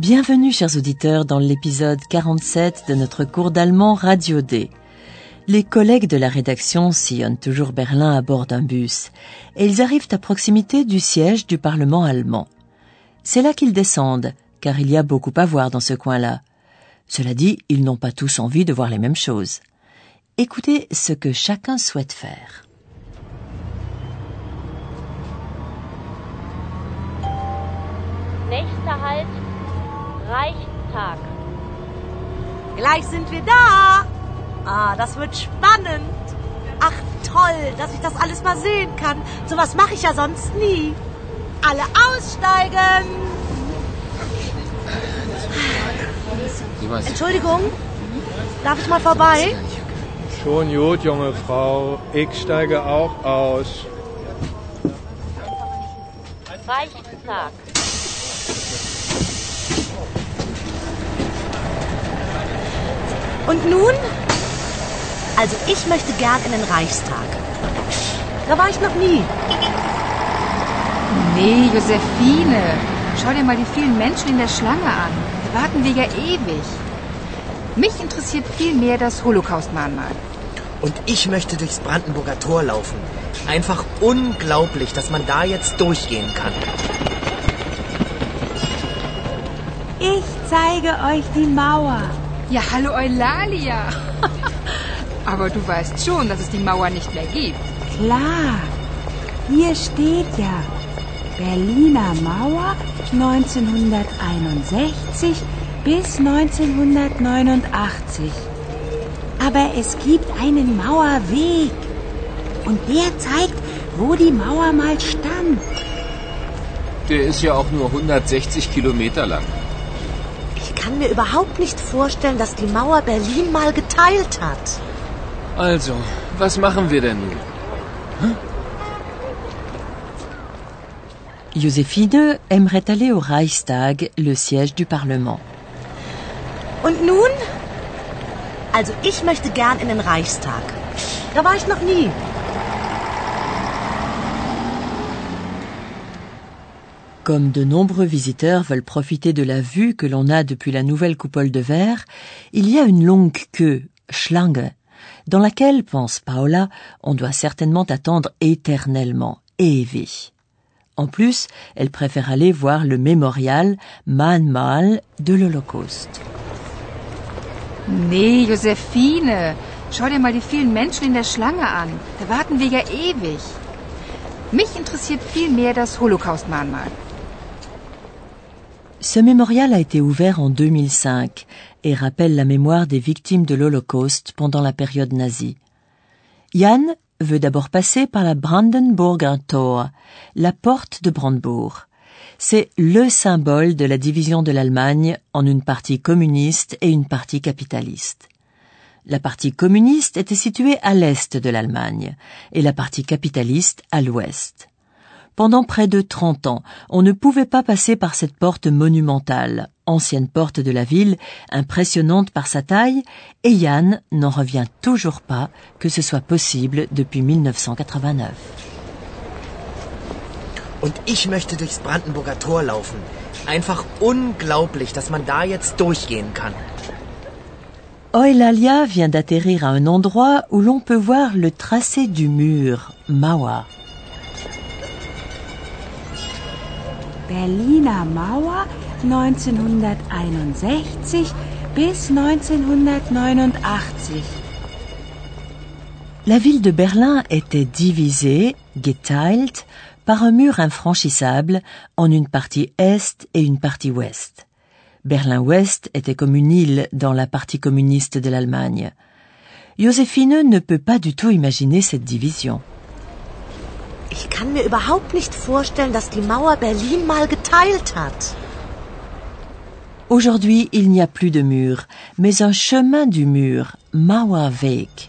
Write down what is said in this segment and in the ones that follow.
Bienvenue, chers auditeurs, dans l'épisode 47 de notre cours d'allemand Radio D. Les collègues de la rédaction sillonnent toujours Berlin à bord d'un bus et ils arrivent à proximité du siège du Parlement allemand. C'est là qu'ils descendent, car il y a beaucoup à voir dans ce coin-là. Cela dit, ils n'ont pas tous envie de voir les mêmes choses. Écoutez ce que chacun souhaite faire. Reichstag. Gleich sind wir da. Ah, das wird spannend. Ach, toll, dass ich das alles mal sehen kann. Sowas mache ich ja sonst nie. Alle aussteigen. Entschuldigung, darf ich mal vorbei? Schon gut, junge Frau. Ich steige auch aus. Reichstag. Und nun? Also ich möchte gern in den Reichstag. Da war ich noch nie. Nee, Josephine. Schau dir mal die vielen Menschen in der Schlange an. Da warten wir ja ewig. Mich interessiert viel mehr das Holocaust-Mahnmal. Und ich möchte durchs Brandenburger Tor laufen. Einfach unglaublich, dass man da jetzt durchgehen kann. Ich zeige euch die Mauer. Ja, hallo Eulalia. Aber du weißt schon, dass es die Mauer nicht mehr gibt. Klar. Hier steht ja Berliner Mauer 1961 bis 1989. Aber es gibt einen Mauerweg. Und der zeigt, wo die Mauer mal stand. Der ist ja auch nur 160 Kilometer lang. Ich kann mir überhaupt nicht vorstellen, dass die Mauer Berlin mal geteilt hat. Also, was machen wir denn nun? Joséphine aimerait aller au Reichstag, le siège du Parlement. Und nun? Also ich möchte gern in den Reichstag. Da war ich noch nie. Comme de nombreux visiteurs veulent profiter de la vue que l'on a depuis la nouvelle coupole de verre, il y a une longue queue, Schlange, dans laquelle, pense Paola, on doit certainement attendre éternellement, ewig. En plus, elle préfère aller voir le mémorial Mahnmal de l'Holocauste. Nee, Josephine. Schau dir mal die vielen Menschen in der Schlange an. Da warten wir ja ewig. Mich interessiert viel mehr das Holocaust-Mahnmal. Ce mémorial a été ouvert en 2005 et rappelle la mémoire des victimes de l'Holocauste pendant la période nazie. Jan veut d'abord passer par la Brandenburger Tor, la porte de Brandebourg. C'est le symbole de la division de l'Allemagne en une partie communiste et une partie capitaliste. La partie communiste était située à l'est de l'Allemagne et la partie capitaliste à l'ouest. Pendant près de 30 ans, on ne pouvait pas passer par cette porte monumentale, ancienne porte de la ville, impressionnante par sa taille, et Yann n'en revient toujours pas que ce soit possible depuis 1989. Und ich möchte durchs Brandenburger Tor laufen. Einfach unglaublich, dass man da jetzt durchgehen kann. Eulalia vient d'atterrir à un endroit où l'on peut voir le tracé du mur, Mauer. Berliner Mauer 1961 bis 1989. La ville de Berlin était divisée, geteilt, par un mur infranchissable en une partie est et une partie ouest. Berlin-Ouest était comme une île dans la partie communiste de l'Allemagne. Joséphine ne peut pas du tout imaginer cette division. Ich kann mir überhaupt nicht vorstellen, dass die Mauer Berlin mal geteilt hat. Aujourd'hui, il n'y a plus de mur, mais un chemin du mur, Mauerweg,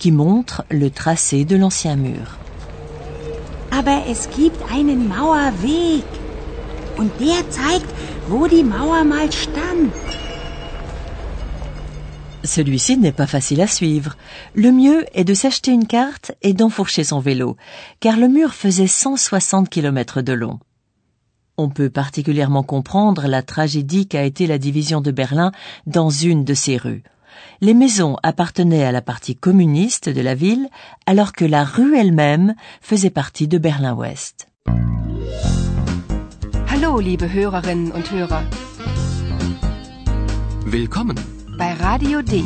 qui montre le tracé de l'ancien mur. Aber es gibt einen Mauerweg. Und der zeigt, wo die Mauer mal stand. Celui-ci n'est pas facile à suivre. Le mieux est de s'acheter une carte et d'enfourcher son vélo, car le mur faisait 160 km de long. On peut particulièrement comprendre la tragédie qu'a été la division de Berlin dans une de ces rues. Les maisons appartenaient à la partie communiste de la ville, alors que la rue elle-même faisait partie de Berlin-Ouest. Hallo, liebe Hörerinnen und Hörer. Willkommen. Bei Radio D.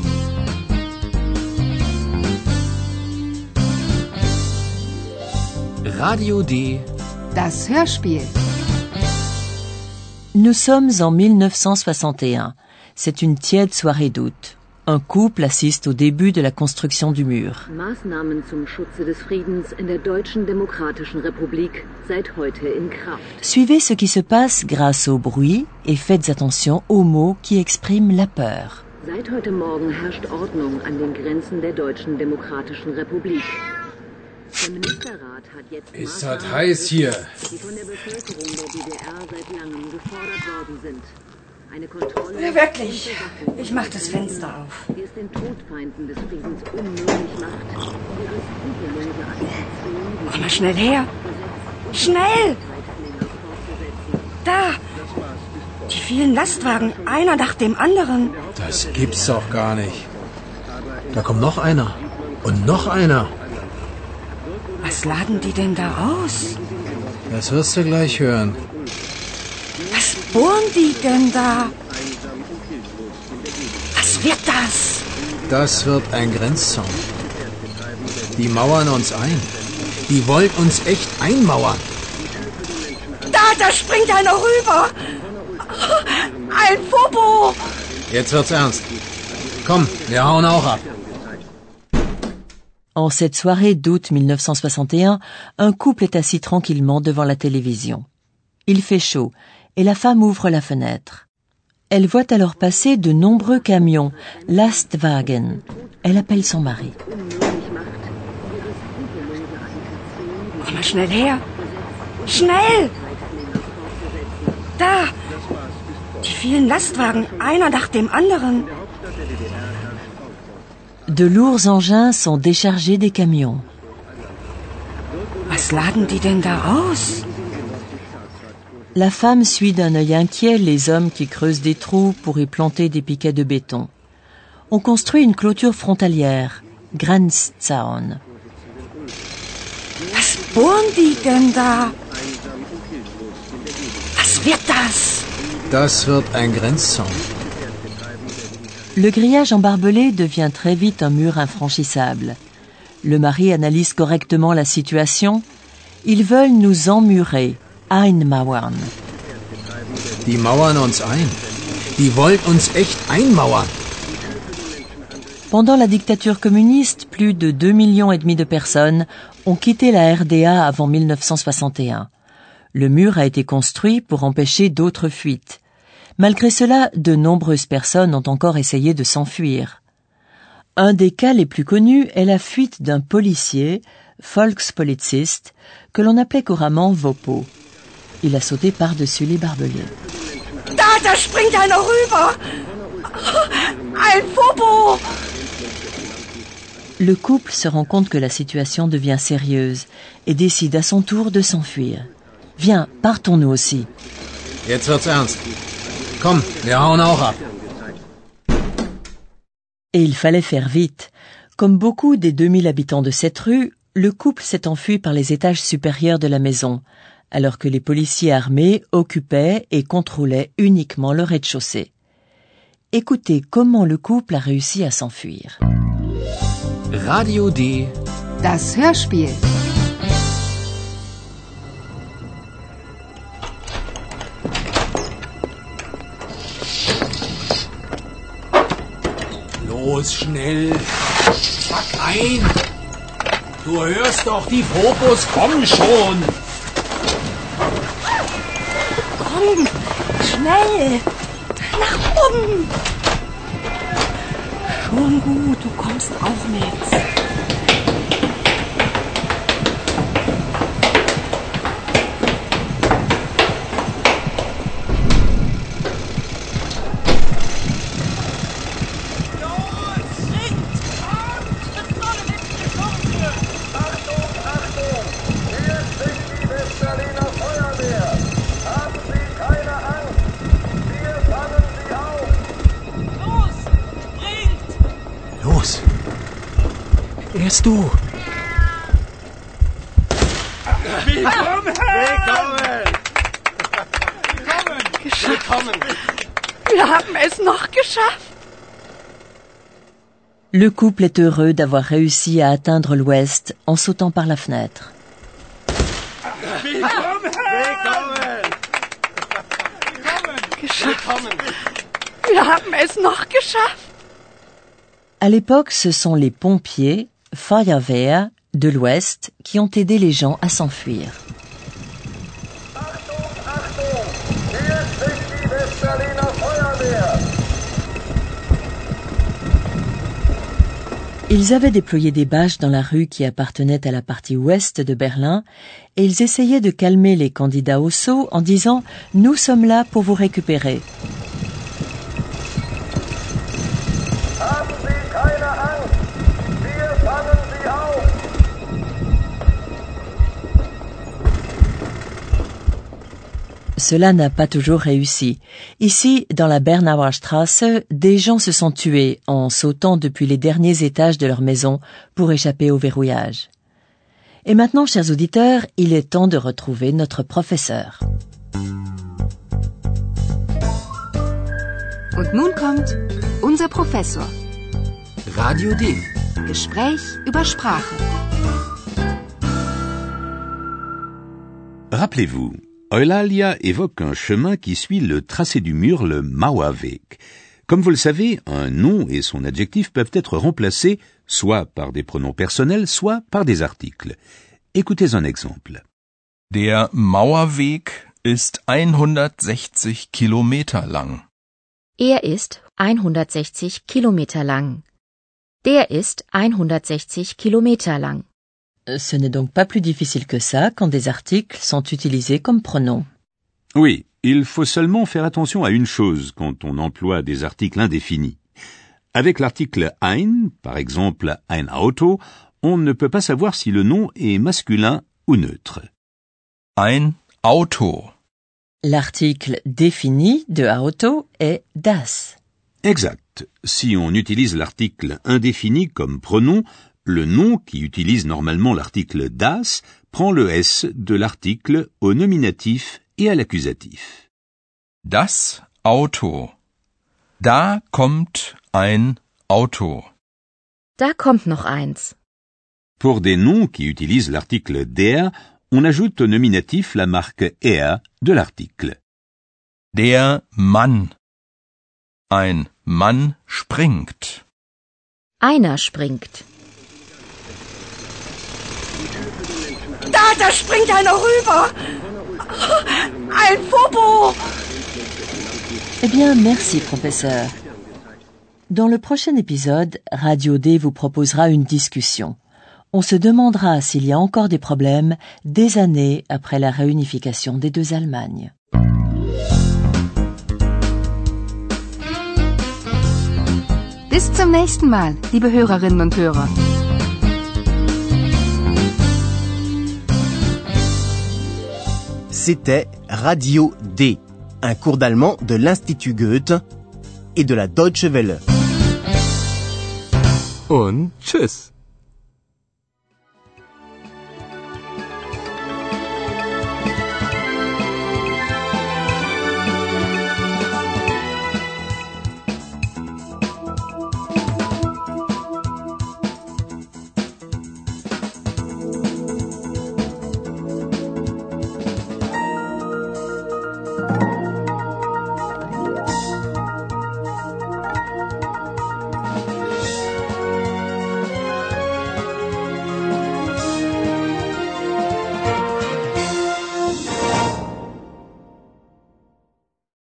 Radio D. Das Hörspiel. Nous sommes en 1961. C'est une tiède soirée d'août. Un couple assiste au début de la construction du mur. Maßnahmen zum Schutze des Friedens in der Deutschen Demokratischen Republik seit heute in Kraft. Suivez ce qui se passe grâce au bruit et faites attention aux mots qui expriment la peur. Seit heute Morgen herrscht Ordnung an den Grenzen der Deutschen Demokratischen Republik. Der Ministerrat hat jetzt Ist das heiß hier? die von der Bevölkerung der DDR seit langem gefordert worden sind. Eine Kontrolle Ja, wirklich. Ich mach das Fenster auf. die es den Todfeinden des Friedens unmöglich macht, ihre skrupellose Agitation Komm mal schnell her. Schnell! länger fortzusetzen. Da! Die vielen Lastwagen, einer nach dem anderen. Das gibt's doch gar nicht. Da kommt noch einer. Und noch einer. Was laden die denn da aus? Das wirst du gleich hören. Was bohren die denn da? Was wird das? Das wird ein Grenzzaun. Die mauern uns ein. Die wollen uns echt einmauern. Da, da springt einer rüber. Ein Fobo. Jetzt wird's ernst. Komm, wir hauen auch ab. En cette soirée d'août 1961, un couple est assis tranquillement devant la télévision. Il fait chaud et la femme ouvre la fenêtre. Elle voit alors passer de nombreux camions, Lastwagen. Elle appelle son mari. Komm mal schnell her. Schnell! Da! Die vielen Lastwagen, einer nach dem anderen. De lourds engins sont déchargés des camions. Was laden die denn da aus? La femme suit d'un œil inquiet les hommes qui creusent des trous pour y planter des piquets de béton. On construit une clôture frontalière, Grenzzaun. Was bohren die denn da? Was wird das? Das wird ein Grenzzaun. Le grillage en barbelé devient très vite un mur infranchissable. Le mari analyse correctement la situation. Ils veulent nous emmurer, einmauern. Die mauern uns ein. Die wollen uns echt einmauern. Pendant la dictature communiste, plus de 2 millions et demi de personnes ont quitté la RDA avant 1961. Le mur a été construit pour empêcher d'autres fuites. Malgré cela, de nombreuses personnes ont encore essayé de s'enfuir. Un des cas les plus connus est la fuite d'un policier, Volkspolizist, que l'on appelait couramment Vopo. Il a sauté par-dessus les barbelés. Da, da springt einer rüber. Ein Fobo. Le couple se rend compte que la situation devient sérieuse et décide à son tour de s'enfuir. Viens, partons nous aussi. Jetzt wird's ernst. Komm, wir hauen auch ab. Et il fallait faire vite. Comme beaucoup des 2000 habitants de cette rue, le couple s'est enfui par les étages supérieurs de la maison, alors que les policiers armés occupaient et contrôlaient uniquement le rez-de-chaussée. Écoutez comment le couple a réussi à s'enfuir. Radio D. Das Hörspiel. Los, schnell. Pack ein. Du hörst doch, die Popos kommen schon. Komm, schnell. Nach oben. Schon gut, du kommst auch mit. Erst du! Wir haben es noch geschafft. Le couple est heureux d'avoir réussi à atteindre l'ouest en sautant par la fenêtre. Wir haben es noch geschafft. À l'époque, ce sont les pompiers, Feuerwehr, de l'ouest qui ont aidé les gens à s'enfuir. Ils avaient déployé des bâches dans la rue qui appartenait à la partie ouest de Berlin et ils essayaient de calmer les candidats au saut en disant ⁇ Nous sommes là pour vous récupérer ⁇ Cela n'a pas toujours réussi. Ici, dans la Bernauer Straße, des gens se sont tués en sautant depuis les derniers étages de leur maison pour échapper au verrouillage. Et maintenant, chers auditeurs, il est temps de retrouver notre professeur. Und nun kommt unser Professor. Radio D. Gespräch über Sprache. Rappelez-vous, Eulalia évoque un chemin qui suit le tracé du mur, le Mauerweg. Comme vous le savez, un nom et son adjectif peuvent être remplacés soit par des pronoms personnels, soit par des articles. Écoutez un exemple. Der Mauerweg ist 160 Kilometer lang. Er ist 160 Kilometer lang. Der ist 160 Kilometer lang. Ce n'est donc pas plus difficile que ça quand des articles sont utilisés comme pronoms. Oui, il faut seulement faire attention à une chose quand on emploie des articles indéfinis. Avec l'article ein, par exemple ein Auto, on ne peut pas savoir si le nom est masculin ou neutre. Ein Auto. L'article défini de auto est das. Exact. Si on utilise l'article indéfini comme pronom, le nom qui utilise normalement l'article das prend le s de l'article au nominatif et à l'accusatif. Das Auto. Da kommt ein Auto. Da kommt noch eins. Pour des noms qui utilisent l'article der, on ajoute au nominatif la marque er de l'article. Der Mann. Ein Mann springt. Einer springt. Da, da springt einer rüber. Ein Fobo. Eh bien, merci, professeur. Dans le prochain épisode, Radio D vous proposera une discussion. On se demandera s'il y a encore des problèmes des années après la réunification des deux Allemagnes. Bis zum nächsten Mal, liebe Hörerinnen und Hörer. C'était Radio D, un cours d'allemand de l'Institut Goethe et de la Deutsche Welle. Und tschüss.